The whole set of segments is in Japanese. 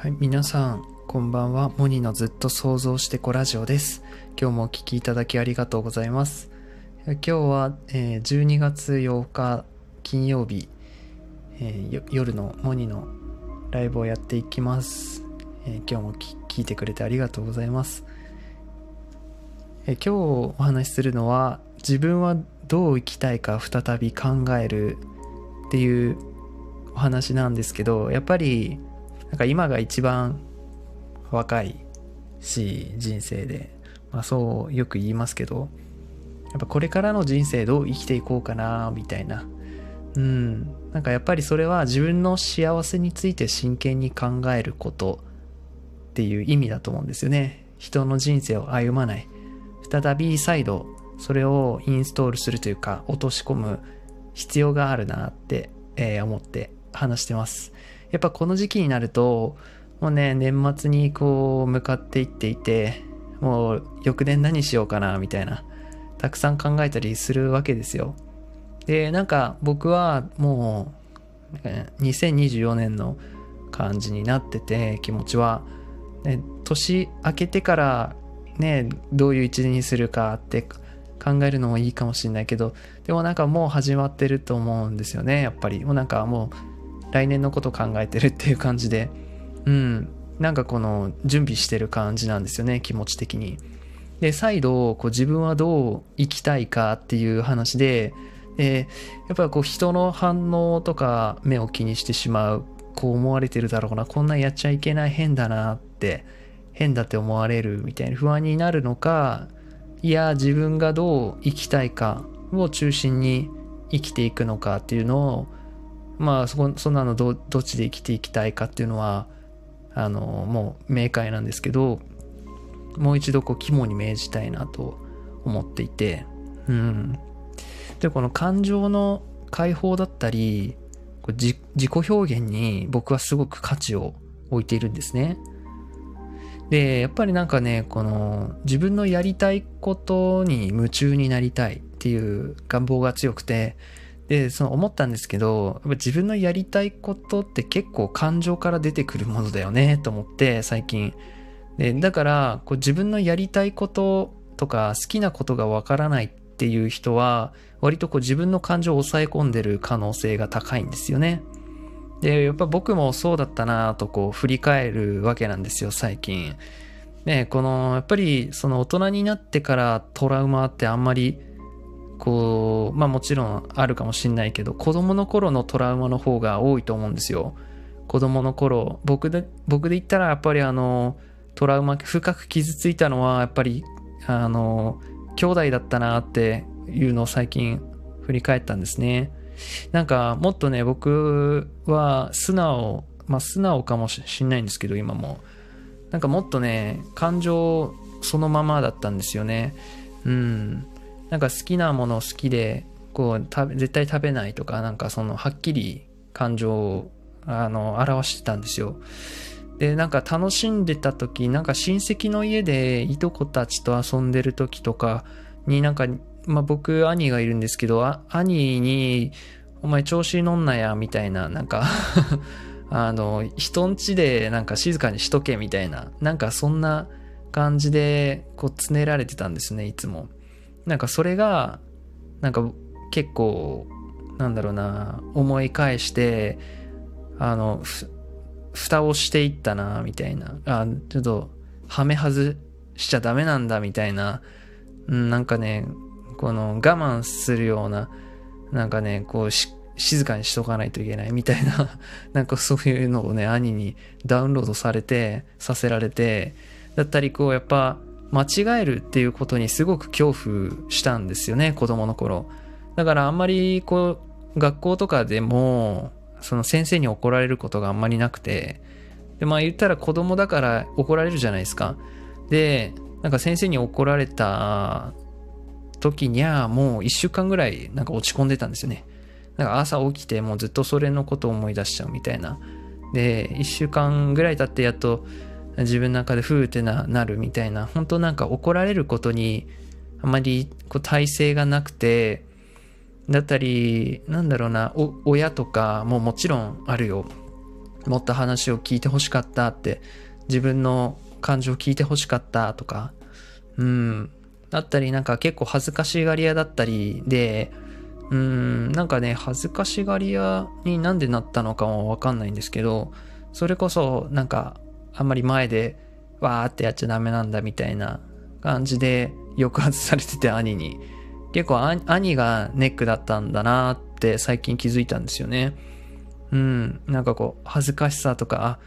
はい、皆さん、こんばんは。モニのずっと想像してこラジオです。今日もお聞きいただきありがとうございます。今日は、えー12月8日金曜日、えー夜のモニのライブをやっていきます。えー今日も聞いてくれてありがとうございます。え今日お話しするのは、自分はどう生きたいか再び考えるっていうお話なんですけど、やっぱりなんか今が一番若いし人生で、まあ、そうよく言いますけどやっぱこれからの人生どう生きていこうかなみたいな。うん。なんかやっぱりそれは自分の幸せについて真剣に考えることっていう意味だと思うんですよね。人の人生を歩まない。再び再度それをインストールするというか落とし込む必要があるなって、えー思って話してます。やっぱこの時期になるともうね年末にこう向かっていっていてもう翌年何しようかなみたいなたくさん考えたりするわけですよ。でなんか僕はもう2024年の感じになってて気持ちは、ね、年明けてからねどういう一年にするかって考えるのもいいかもしれないけどでもなんかもう始まってると思うんですよねやっぱり。もうなんかもう来年のこと考えてるっていう感じで。うん。なんかこの準備してる感じなんですよね気持ち的に。で再度こう自分はどう生きたいかっていう話ででやっぱりこう人の反応とか目を気にしてしまうこう思われてるだろうなこんなんやっちゃいけない変だなって変だって思われるみたいな不安になるのかいや自分がどう生きたいかを中心に生きていくのかっていうのをまあそこそんなのどどっちで生きていきたいかっていうのはあのもう明快なんですけどもう一度こう肝に銘じたいなと思っていてうん。でこの感情の解放だったり自自己表現に僕はすごく価値を置いているんですね。でやっぱりなんかねこの自分のやりたいことに夢中になりたいっていう願望が強くてでその思ったんですけど自分のやりたいことって結構感情から出てくるものだよねと思って最近。でだからこう自分のやりたいこととか好きなことがわからないっていう人は割とこう自分の感情を抑え込んでる可能性が高いんですよね。でやっぱ僕もそうだったなとこう振り返るわけなんですよ最近。ねこのやっぱりその大人になってからトラウマってあんまりこうまあもちろんあるかもしんないけど子供の頃のトラウマの方が多いと思うんですよ。子供の頃僕で僕で言ったらやっぱりあのトラウマ深く傷ついたのはやっぱりあの兄弟だったなっていうのを最近振り返ったんですね。なんかもっとね僕は素直まあ素直かもしんないんですけど今も。なんかもっとね感情そのままだったんですよね。うん。なんか好きなもの好きでこう絶対食べないとかなんかそのはっきり感情をあの表してたんですよ。でなんか楽しんでた時なんか親戚の家でいとこたちと遊んでる時とかになんか、まあ、僕兄がいるんですけど兄に「お前調子乗んなや」みたいななんか あの人ん家でなんか静かにしとけみたいななんかそんな感じでこうつねられてたんですねいつも。なんかそれがなんか結構なんだろうな思い返してあのふ蓋をしていったなみたいな。あちょっとはめ外しちゃダメなんだみたいな、うん、なんかねこの我慢するようななんかねこうし静かにしとかないといけないみたいな。なんかそういうのをね兄にダウンロードされてさせられてだったりこうやっぱ間違えるっていうことにすごく恐怖したんですよね子供の頃。だからあんまりこう学校とかでもその先生に怒られることがあんまりなくて。でまあ言ったら子供だから怒られるじゃないですか。でなんか先生に怒られた時にはもう1週間ぐらいなんか落ち込んでたんですよね。なんか朝起きてもうずっとそれのことを思い出しちゃうみたいな。で1週間ぐらい経ってやっと自分の中でふーってななるみたいな本当なんか怒られることにあまりこう耐性がなくてだったりなんだろうな親とかももちろんあるよ。もっと話を聞いてほしかったって自分の感情を聞いてほしかったとかうん。だったりなんか結構恥ずかしがり屋だったりでうん。なんかね恥ずかしがり屋になんでなったのかもわかんないんですけどそれこそなんかあんまり前でわーってやっちゃダメなんだみたいな感じで抑圧されてて兄に結構兄がネックだったんだなって最近気づいたんですよね。うんなんかこう恥ずかしさとかあ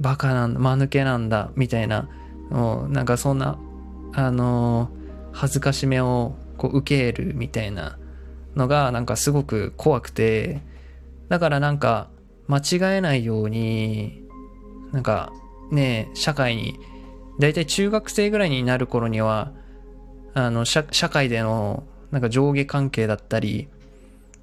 バカなんだ間抜けなんだみたいなもうなんかそんなあの恥ずかしめをこう受けるみたいなのがなんかすごく怖くてだからなんか間違えないようになんかね社会にだいたい中学生ぐらいになる頃にはあの社会でのなんか上下関係だったり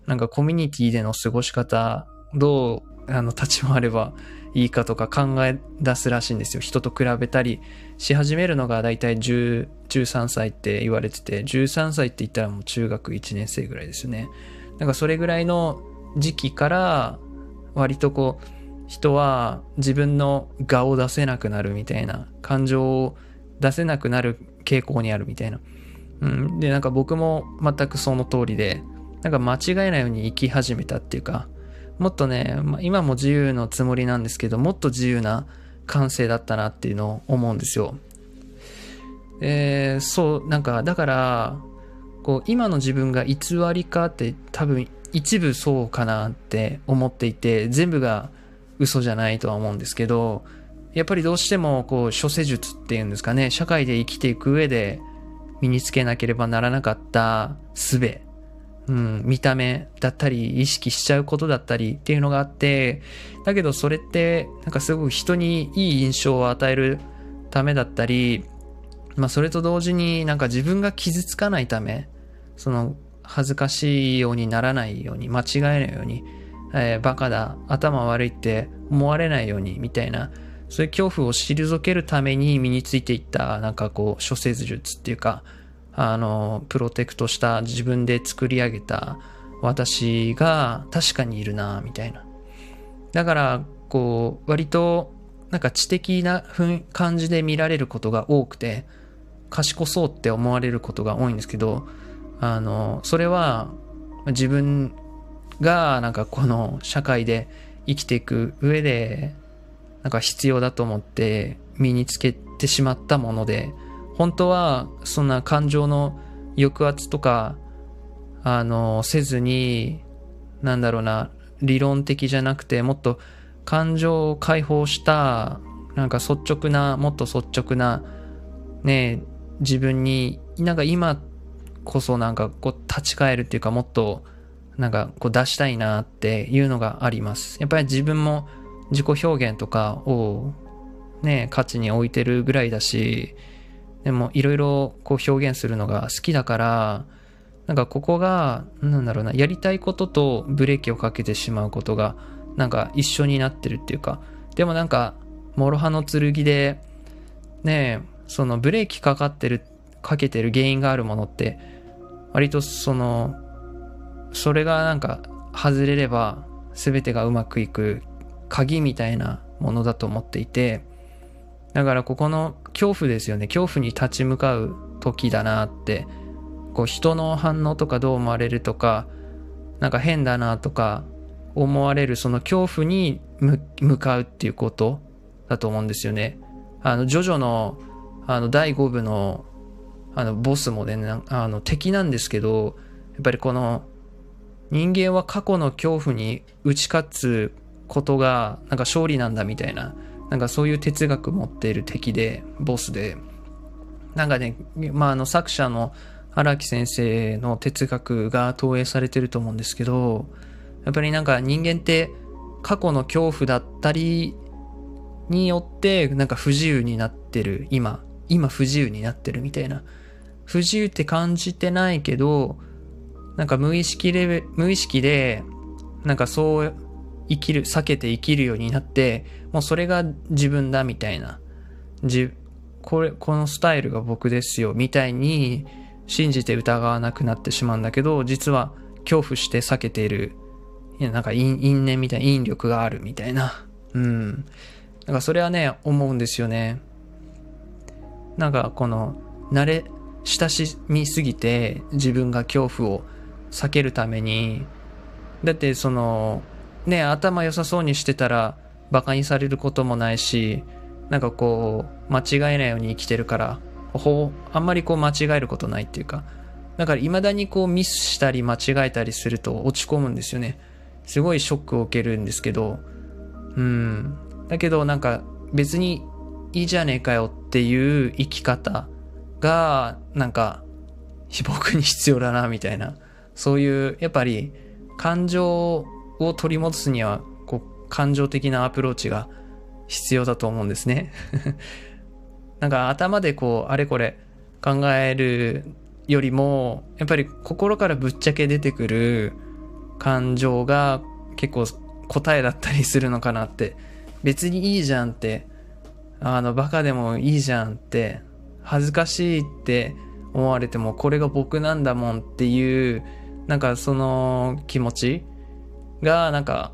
なんかコミュニティでの過ごし方どうあの立ち回ればいいかとか考え出すらしいんですよ。人と比べたりし始めるのがだいたい13歳って言われてて13歳って言ったらもう中学1年生ぐらいですよね。なんかそれぐらいの時期から割とこう人は自分の我を出せなくなるみたいな感情を出せなくなる傾向にあるみたいな。うん、でなんか僕も全くその通りでなんか間違えないように生き始めたっていうかもっとね、まあ、今も自由のつもりなんですけどもっと自由な感性だったなっていうのを思うんですよ。えー、そうなんかだからこう今の自分が偽りかって多分一部そうかなって思っていて、全部が嘘じゃないとは思うんですけど、やっぱりどうしてもこう諸世術っていうんですかね、社会で生きていく上で身につけなければならなかった術、うん、見た目だったり意識しちゃうことだったりっていうのがあって、だけどそれってなんかすごく人にいい印象を与えるためだったり、まあそれと同時になんか自分が傷つかないため、その恥ずかしいようにならないように、間違えないように、えー、バカだ、頭悪いって思われないように、みたいな、そういう恐怖を退けるために身についていった、なんかこう、諸説術っていうか、あの、プロテクトした自分で作り上げた私が確かにいるな、みたいな。だから、こう、割と、なんか知的な感じで見られることが多くて、賢そうって思われることが多いんですけど、あの、それは自分がなんかこの社会で生きていく上でなんか必要だと思って身につけてしまったもので、本当はそんな感情の抑圧とか、あの、せずに、なんだろうな、理論的じゃなくて、もっと感情を解放した、なんか率直な、もっと率直な、ね、自分に、なんか今こそなんかこう立ち返るっていうかもっとなんかこう出したいなっていうのがあります。やっぱり自分も自己表現とかをね、価値に置いてるぐらいだし、でもいろいろこう表現するのが好きだから、なんかここが、なんだろうな、やりたいこととブレーキをかけてしまうことが、なんか一緒になってるっていうか、でもなんか、諸刃の剣で、ねそのブレーキかかってる、かけてる原因があるものって、割とその、それがなんか外れれば全てがうまくいく鍵みたいなものだと思っていて、だからここの恐怖ですよね。恐怖に立ち向かう時だなって、こう人の反応とかどう思われるとか、なんか変だなとか思われるその恐怖に向かうっていうことだと思うんですよね。あの、ジョジョのあの第5部のあのボスもね、あの敵なんですけど、やっぱりこの人間は過去の恐怖に打ち勝つことがなんか勝利なんだみたいな、なんかそういう哲学持っている敵で、ボスで、なんかね、まああの作者の荒木先生の哲学が投影されてると思うんですけど、やっぱりなんか人間って過去の恐怖だったりによってなんか不自由になってる今、今不自由になってるみたいな。不自由って感じてないけど、なんか無意識で、無意識で、なんかそう生きる、避けて生きるようになって、もうそれが自分だみたいな。じ、これ、このスタイルが僕ですよ、みたいに信じて疑わなくなってしまうんだけど、実は恐怖して避けている、いや、なんか因因縁みたいな、引力があるみたいな。うん。だからそれはね、思うんですよね。なんかこの、慣れ、親しみすぎて自分が恐怖を避けるために、だってその、ね、頭良さそうにしてたら馬鹿にされることもないし、なんかこう、間違えないように生きてるから、ほあんまりこう間違えることないっていうか、だから未だにこうミスしたり間違えたりすると落ち込むんですよね。すごいショックを受けるんですけど、うん。だけどなんか別にいいじゃねえかよっていう生き方がなんか僕に必要だなみたいな。そういうやっぱり感情を取り戻すにはこう感情的なアプローチが必要だと思うんですね。なんか頭でこうあれこれ考えるよりもやっぱり心からぶっちゃけ出てくる感情が結構答えだったりするのかなって別にいいじゃんってあのバカでもいいじゃんって恥ずかしいって思われてもこれが僕なんだもんっていうなんかその気持ちがなんか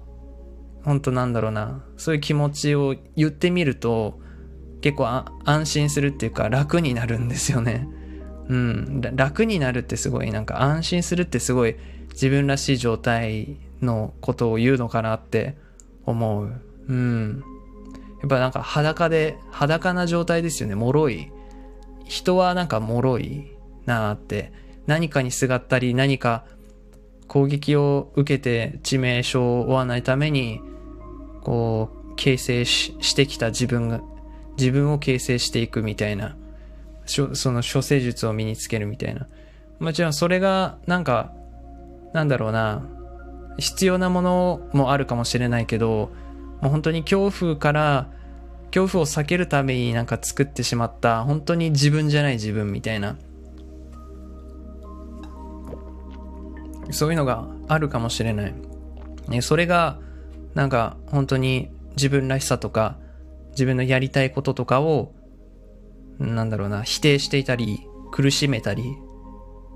本当なんだろうなそういう気持ちを言ってみると結構安心するっていうか楽になるんですよね。うん、楽になるってすごいなんか安心するってすごい自分らしい状態のことを言うのかなって思う。うん。やっぱなんか裸で、裸な状態ですよね。脆い。人はなんか脆いなって。何かにすがったり、何か攻撃を受けて致命傷を負わないために、こう、形成してきた自分が、自分を形成していくみたいな、その処世術を身につけるみたいな。もちろんそれが、なんか、なんだろうな、必要なものもあるかもしれないけど、もう本当に恐怖から、恐怖を避けるためになんか作ってしまった、本当に自分じゃない自分みたいな。そういうのがあるかもしれない。ね、それが、なんか本当に自分らしさとか、自分のやりたいこととかを、なんだろうな、否定していたり、苦しめたり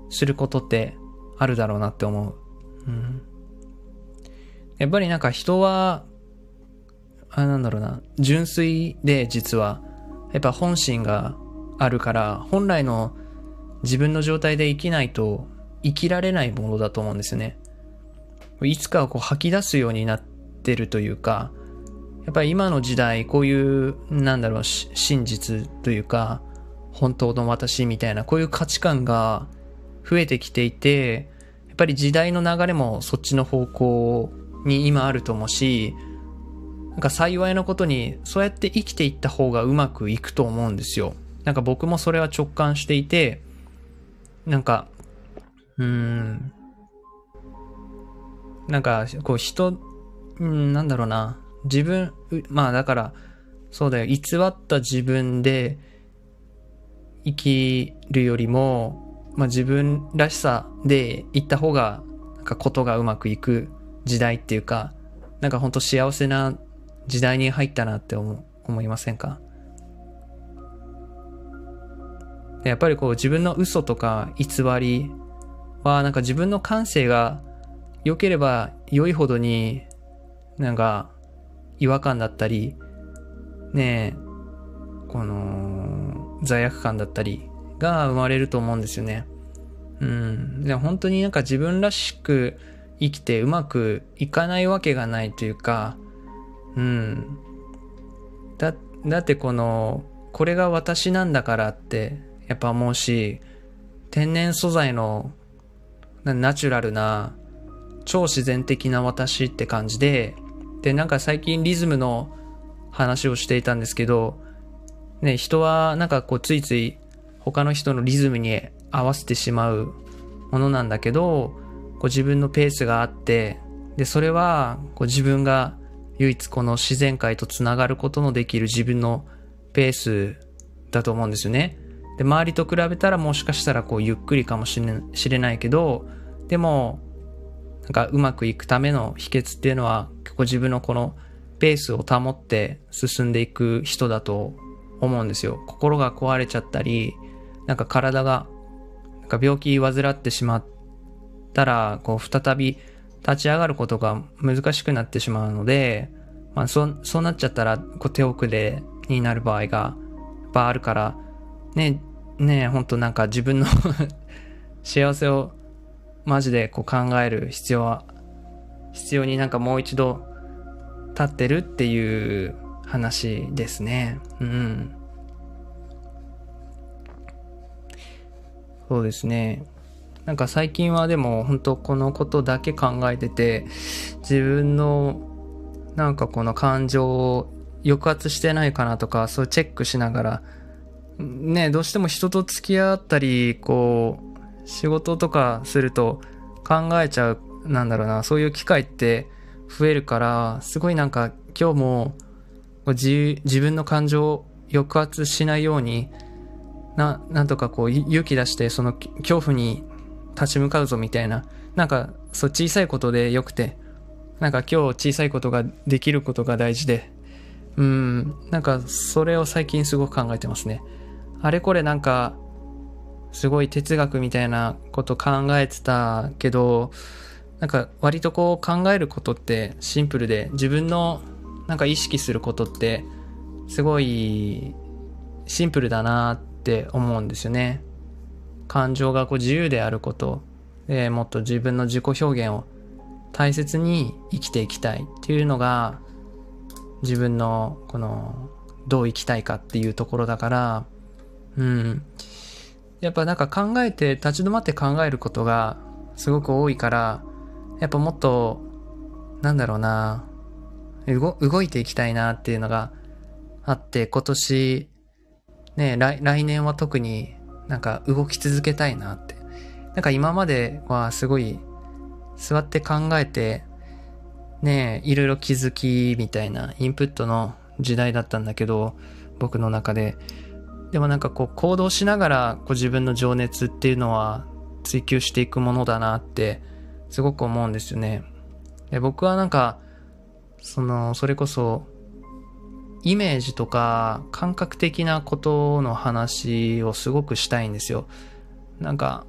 することってあるだろうなって思う。うん。やっぱりなんか人は、あ、なんだろうな、純粋で実は、やっぱ本心があるから、本来の自分の状態で生きないと生きられないものだと思うんですね。いつかはこう吐き出すようになってるというか、やっぱり今の時代、こういう、なんだろう、真実というか、本当の私みたいな、こういう価値観が増えてきていて、やっぱり時代の流れもそっちの方向に今あると思うし、なんか幸いなことに、そうやって生きていった方がうまくいくと思うんですよ。なんか僕もそれは直感していて、なんか、うん、なんか、こう人、うん、なんだろうな、自分、まあだから、そうだよ、偽った自分で生きるよりも、まあ自分らしさで行った方が、なんかことがうまくいく時代っていうか、なんか本当幸せな時代に入ったなって思思いませんか？やっぱりこう自分の嘘とか偽りはなんか自分の感性が良ければ良いほどになんか違和感だったりねえこの罪悪感だったりが生まれると思うんですよね。うん。で本当になんか自分らしく生きてうまくいかないわけがないというか、うん。だ、だってこの、これが私なんだからって、やっぱ思うし、天然素材のナチュラルな、超自然的な私って感じで、で、なんか最近リズムの話をしていたんですけど、ね、人はなんかこうついつい他の人のリズムに合わせてしまうものなんだけど、こう自分のペースがあって、で、それはこう自分が唯一この自然界とつながることのできる自分のペースだと思うんですよね。で、周りと比べたらもしかしたらこうゆっくりかもしれしれないけど、でも、なんかうまくいくための秘訣っていうのは結構自分のこのペースを保って進んでいく人だと思うんですよ。心が壊れちゃったり、なんか体が、なんか病気患ってしまったら、こう再び立ち上がることが難しくなってしまうので、まあ、そう、そうなっちゃったら、こう手遅れになる場合が、やっぱあるから、ね、ね、ほんとなんか自分の 幸せをマジでこう考える必要は、必要になんかもう一度立ってるっていう話ですね。うん。そうですね。なんか最近はでも本当このことだけ考えてて、自分のなんかこの感情を抑圧してないかなとか、そうチェックしながら、ね、どうしても人と付き合ったり、こう、仕事とかすると考えちゃう、なんだろうな、そういう機会って増えるから、すごいなんか今日も自自分の感情を抑圧しないように、な、なんとかこう勇気出してその恐怖に立ち向かうぞみたいな、なんかそう小さいことでよくて、なんか今日小さいことができることが大事で、うん、なんかそれを最近すごく考えてますね。あれこれなんか、すごい哲学みたいなこと考えてたけど、なんか割とこう考えることってシンプルで自分のなんか意識することってすごいシンプルだなって思うんですよね。感情がこう自由であること、でもっと自分の自己表現を大切に生きていきたいっていうのが自分のこのどう生きたいかっていうところだから、うん。やっぱなんか考えて立ち止まって考えることがすごく多いから、やっぱもっと、なんだろうな、動動いていきたいなっていうのがあって、今年、ね、来来年は特になんか動き続けたいなって。なんか今まではすごい座って考えて、ねいろいろ気づきみたいなインプットの時代だったんだけど、僕の中で。でもなんかこう行動しながらこ自分の情熱っていうのは追求していくものだなってすごく思うんですよね。で僕はなんか、その、それこそ、イメージとか感覚的なことの話をすごくしたいんですよ。なんか、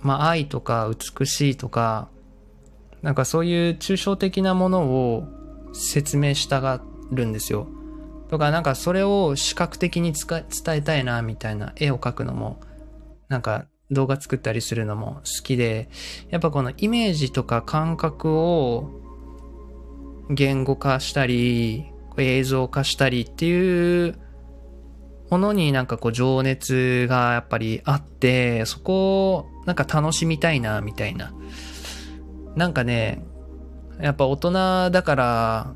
まあ愛とか美しいとか、なんかそういう抽象的なものを説明したがるんですよ。とかなんかそれを視覚的に伝えたいなみたいな絵を描くのも、なんか動画作ったりするのも好きで、やっぱこのイメージとか感覚を言語化したり、映像化したりっていうものになんかこう情熱がやっぱりあって、そこをなんか楽しみたいなみたいな。なんかね、やっぱ大人だから、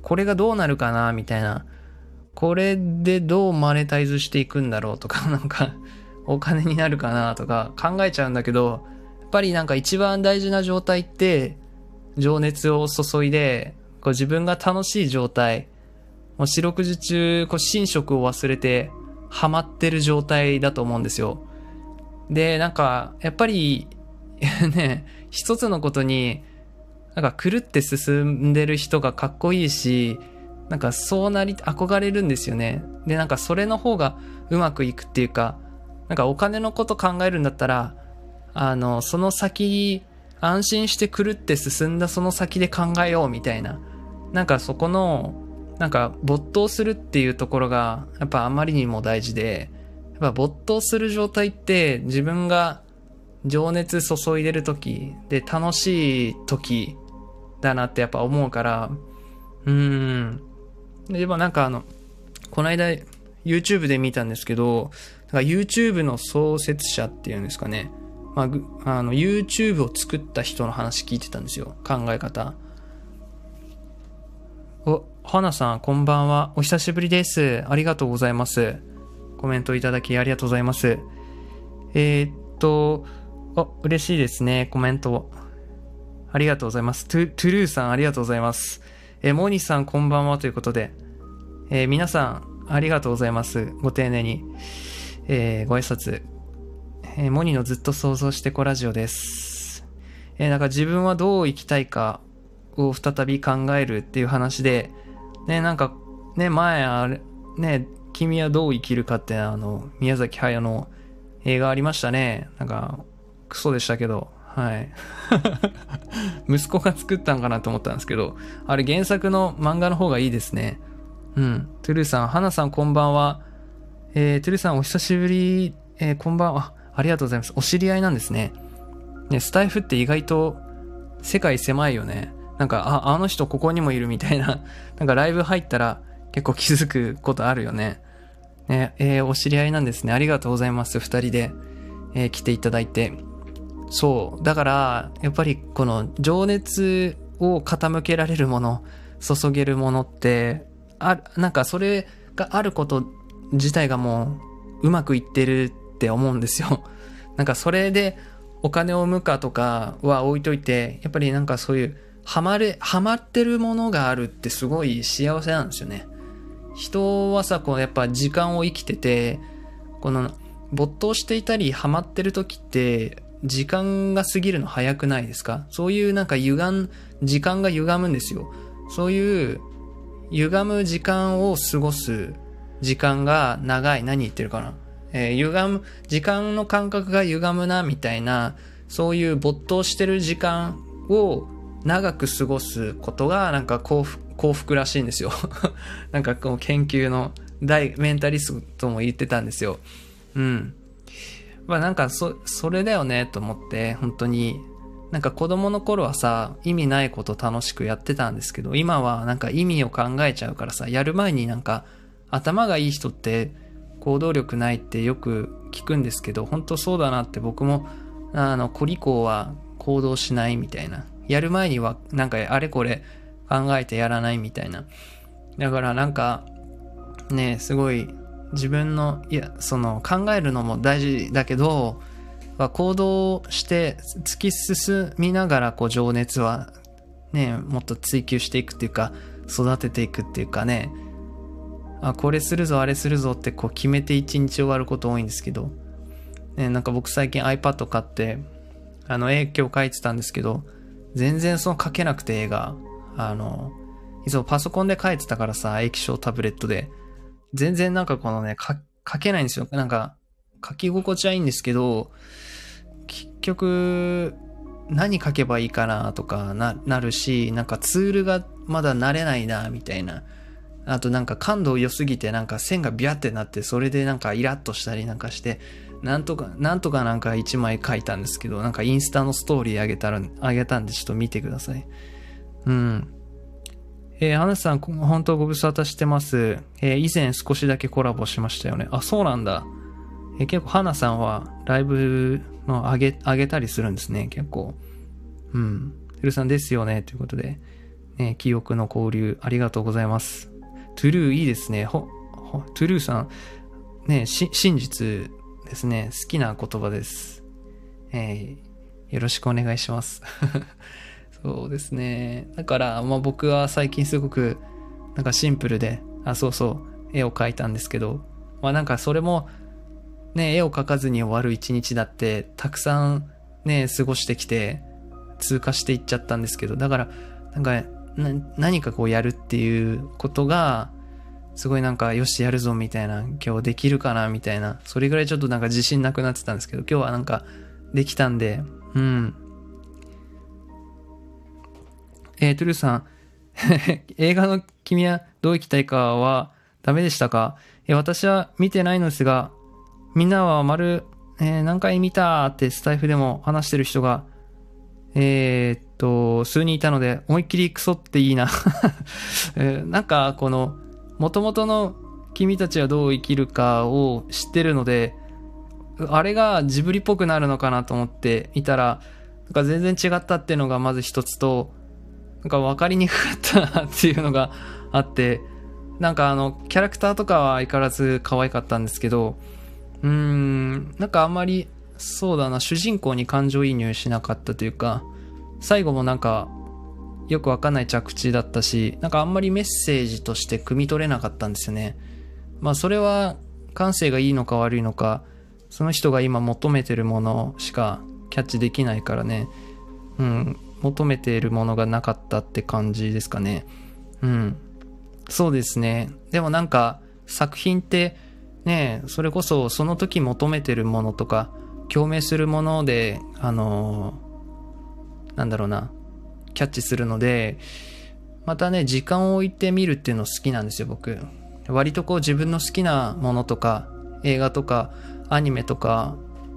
これがどうなるかなみたいなこれでどうマネタイズしていくんだろうとか、なんか、お金になるかなとか考えちゃうんだけど、やっぱりなんか一番大事な状態って、情熱を注いで、こう自分が楽しい状態、もう四六時中、こう寝食を忘れて、ハマってる状態だと思うんですよ。で、なんか、やっぱり、ね、一つのことに、なんか狂って進んでる人がかっこいいし、なんかそうなり、憧れるんですよね。で、なんかそれの方がうまくいくっていうか、なんかお金のこと考えるんだったら、あの、その先、安心して狂って進んだその先で考えようみたいな。なんかそこの、なんか没頭するっていうところが、やっぱあまりにも大事で、やっぱ没頭する状態って自分が情熱注いでる時で楽しい時だなってやっぱ思うから、うーん、で、もなんかあの、この間 YouTube で見たんですけど、YouTube の創設者っていうんですかね。まあ、の、YouTube を作った人の話聞いてたんですよ。考え方。お、花さん、こんばんは。お久しぶりです。ありがとうございます。コメントいただきありがとうございます。えー、っと、あ、嬉しいですね。コメント。ありがとうございます。トゥ、トゥルーさん、ありがとうございます。えモーニさんこんばんはということで、えー、皆さんありがとうございます。ご丁寧に、えー、ご挨拶。えー、モニのずっと想像してこラジオです。えー、なんか自分はどう生きたいかを再び考えるっていう話で、ね、なんか、ね、前あれ、ね、君はどう生きるかってあの、宮崎駿の映画ありましたね。なんか、クソでしたけど、はい。息子が作ったんかなと思ったんですけど、あれ原作の漫画の方がいいですね。うん。トゥルーさん、花さんこんばんは。えー、トゥルーさんお久しぶり、えー、こんばんは。ありがとうございます。お知り合いなんですね。ね、スタイフって意外と世界狭いよね。なんか、あ、あの人ここにもいるみたいな、なんかライブ入ったら結構気づくことあるよね。ね、えー、お知り合いなんですね。ありがとうございます。二人で、えー、来ていただいて。そう。だから、やっぱりこの情熱を傾けられるもの、注げるものって、あ、なんかそれがあること自体がもううまくいってるって思うんですよ。なんかそれでお金を生むかとかは置いといて、やっぱりなんかそういうハマれ、ハマってるものがあるってすごい幸せなんですよね。人はさ、こうやっぱ時間を生きてて、この没頭していたりハマってる時って時間が過ぎるの早くないですか？そういうなんか歪ん、時間が歪むんですよ。そういう歪む時間を過ごす時間が長い。何言ってるかな？えー、歪む、時間の感覚が歪むな、みたいな、そういう没頭してる時間を長く過ごすことが、なんか幸福、幸福らしいんですよ。なんかこう研究の大メンタリストも言ってたんですよ。うん。まあなんかそ、それだよねと思って、本当に。なんか子供の頃はさ、意味ないこと楽しくやってたんですけど、今はなんか意味を考えちゃうからさ、やる前になんか頭がいい人って行動力ないってよく聞くんですけど、本当そうだなって僕も、あの、コリコは行動しないみたいな。やる前にはなんかあれこれ考えてやらないみたいな。だからなんか、ね、すごい自分の、いや、その考えるのも大事だけど、行動して突き進みながらこう情熱はね、もっと追求していくっていうか、育てていくっていうかね、あ、これするぞ、あれするぞってこう決めて一日終わること多いんですけど、ね、なんか僕最近 iPad 買って、あの、絵今日描いてたんですけど、全然その描けなくて絵が、あの、いつもパソコンで描いてたからさ、液晶タブレットで、全然なんかこのね、描けないんですよ。なんか、書き心地はいいんですけど、結局、何書けばいいかなとかな、なるし、なんかツールがまだ慣れないな、みたいな。あとなんか感度良すぎてなんか線がビャってなってそれでなんかイラッとしたりなんかしてなんとか、なんとかなんか一枚書いたんですけど、なんかインスタのストーリーあげたら、あげたんでちょっと見てください。うん。えー、花さん、本当ご無沙汰してます。えー、以前少しだけコラボしましたよね。あ、そうなんだ。えー、結構花さんはライブの上げ、上げたりするんですね、結構。うん。てるさんですよね、ということで。ね、記憶の交流ありがとうございます。トゥルーいいですね。ほ、ほトゥルーさん、ね、し、真実ですね。好きな言葉です。えー、よろしくお願いします。そうですね。だから、まあ僕は最近すごく、なんかシンプルで、あ、そうそう、絵を描いたんですけど、まあなんかそれも、ね、絵を描かずに終わる一日だって、たくさんね、過ごしてきて、通過していっちゃったんですけど、だから、なんか、何かこうやるっていうことが、すごいなんか、よし、やるぞみたいな、今日できるかなみたいな、それぐらいちょっとなんか自信なくなってたんですけど、今日はなんか、できたんで、うん。えー、トゥルーさん、映画の君はどう生きたいかはダメでしたか？え私は見てないのですが、みんなは丸、えー、何回見たってスタイフでも話してる人がえー、っと、数人いたので、思いっきりクソっていいな。えー、なんか、この、元々の君たちはどう生きるかを知ってるので、あれがジブリっぽくなるのかなと思っていたら、なんか全然違ったっていうのがまず一つと、なんか分かりにくかったなっていうのがあって、なんかあの、キャラクターとかは相変わらず可愛かったんですけど、うーん、なんかあんまりそうだな、主人公に感情移入しなかったというか、最後もなんか、よくわかんない着地だったし、なんかあんまりメッセージとして汲み取れなかったんですよね。まあそれは感性がいいのか悪いのか、その人が今求めてるものしかキャッチできないからね、うん、求めているものがなかったって感じですかね。うん。そうですね。でもなんか作品ってね、それこそその時求めてるものとか、共鳴するもので、あのなんだろうな、キャッチするので、またね、時間を置いて見るっていうの好きなんですよ、僕。割とこう自分の好きなものとか、映画とか、アニメとか、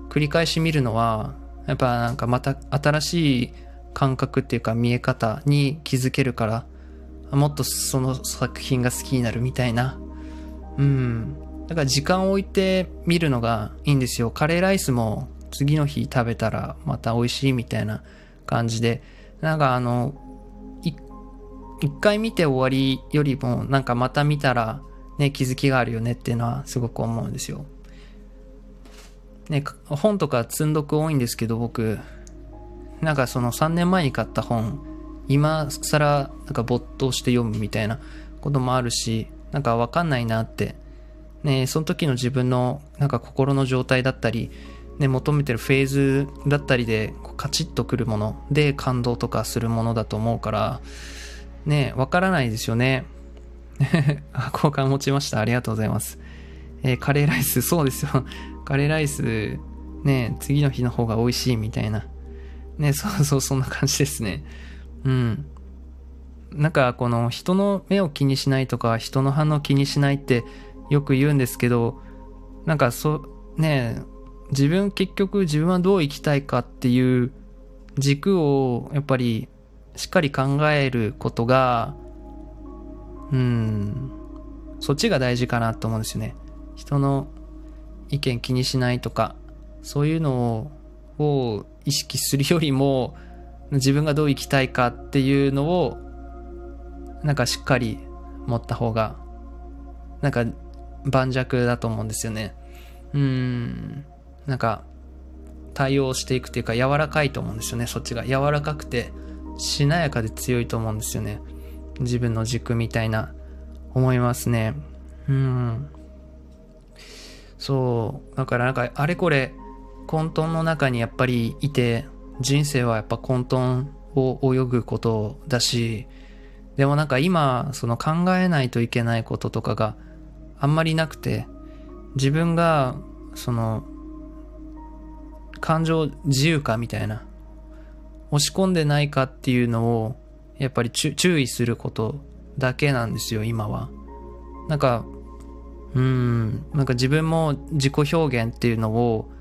繰り返し見るのは、やっぱなんかまた新しい感覚っていうか見え方に気づけるから、もっとその作品が好きになるみたいな。うん。だから時間を置いて見るのがいいんですよ。カレーライスも次の日食べたらまた美味しいみたいな感じで。なんかあの、一回見て終わりよりもなんかまた見たらね、気づきがあるよねっていうのはすごく思うんですよ。ね、本とか積んどく多いんですけど僕、なんかその3年前に買った本、今更なんか没頭して読むみたいなこともあるし、なんかわかんないなって、ね、その時の自分のなんか心の状態だったり、ね、求めてるフェーズだったりでカチッとくるもので感動とかするものだと思うから、ね、わからないですよね。交換持ちました。ありがとうございます。えー、カレーライス、そうですよ。カレーライス、ね、次の日の方が美味しいみたいな。ね、そう そう、そんな感じですね。うん。なんか、この人の目を気にしないとか、人の反応気にしないってよく言うんですけど、なんか、そう、ね、自分、結局自分はどう生きたいかっていう軸を、やっぱり、しっかり考えることが、うん、そっちが大事かなと思うんですよね。人の意見気にしないとか、そういうのをを意識するよりも、自分がどう生きたいかっていうのを、なんかしっかり持った方が、なんか盤石だと思うんですよね。うん、なんか対応していくっていうか柔らかいと思うんですよね、そっちが。柔らかくてしなやかで強いと思うんですよね。自分の軸みたいな思いますね。うん。そう。だからなんかあれこれ混沌の中にやっぱりいて人生はやっぱ混沌を泳ぐことだしでもなんか今その考えないといけないこととかがあんまりなくて自分がその感情自由かみたいな押し込んでないかっていうのをやっぱり注意することだけなんですよ今は。なんかうん、なんか自分も自己表現っていうのを、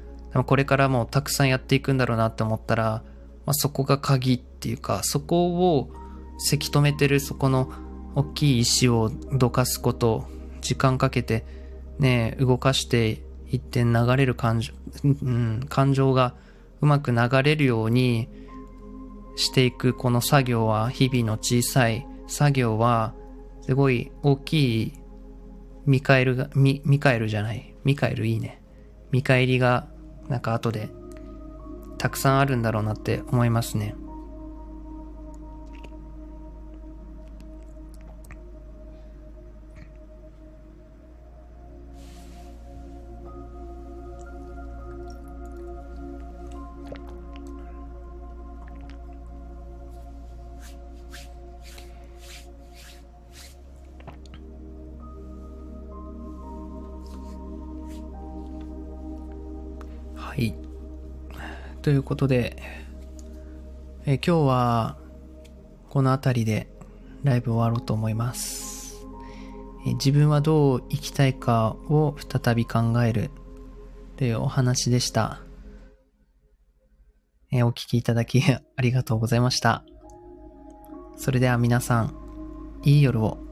これからもたくさんやっていくんだろうなって思ったら、まあ、そこが鍵っていうか、そこをせき止めてるそこの大きい石をどかすこと、時間かけてね、動かしていって流れる感情、うん、感情がうまく流れるようにしていくこの作業は、日々の小さい作業は、すごい大きいミカエルが、ミ、ミカエルじゃない。ミカエルいいね。見返りが、なんか後で、たくさんあるんだろうなって思いますね。ことで、え今日はこの辺りでライブ終わろうと思います。え自分はどう生きたいかを再び考えるというお話でした。えお聞きいただきありがとうございました。それでは皆さん、いい夜を。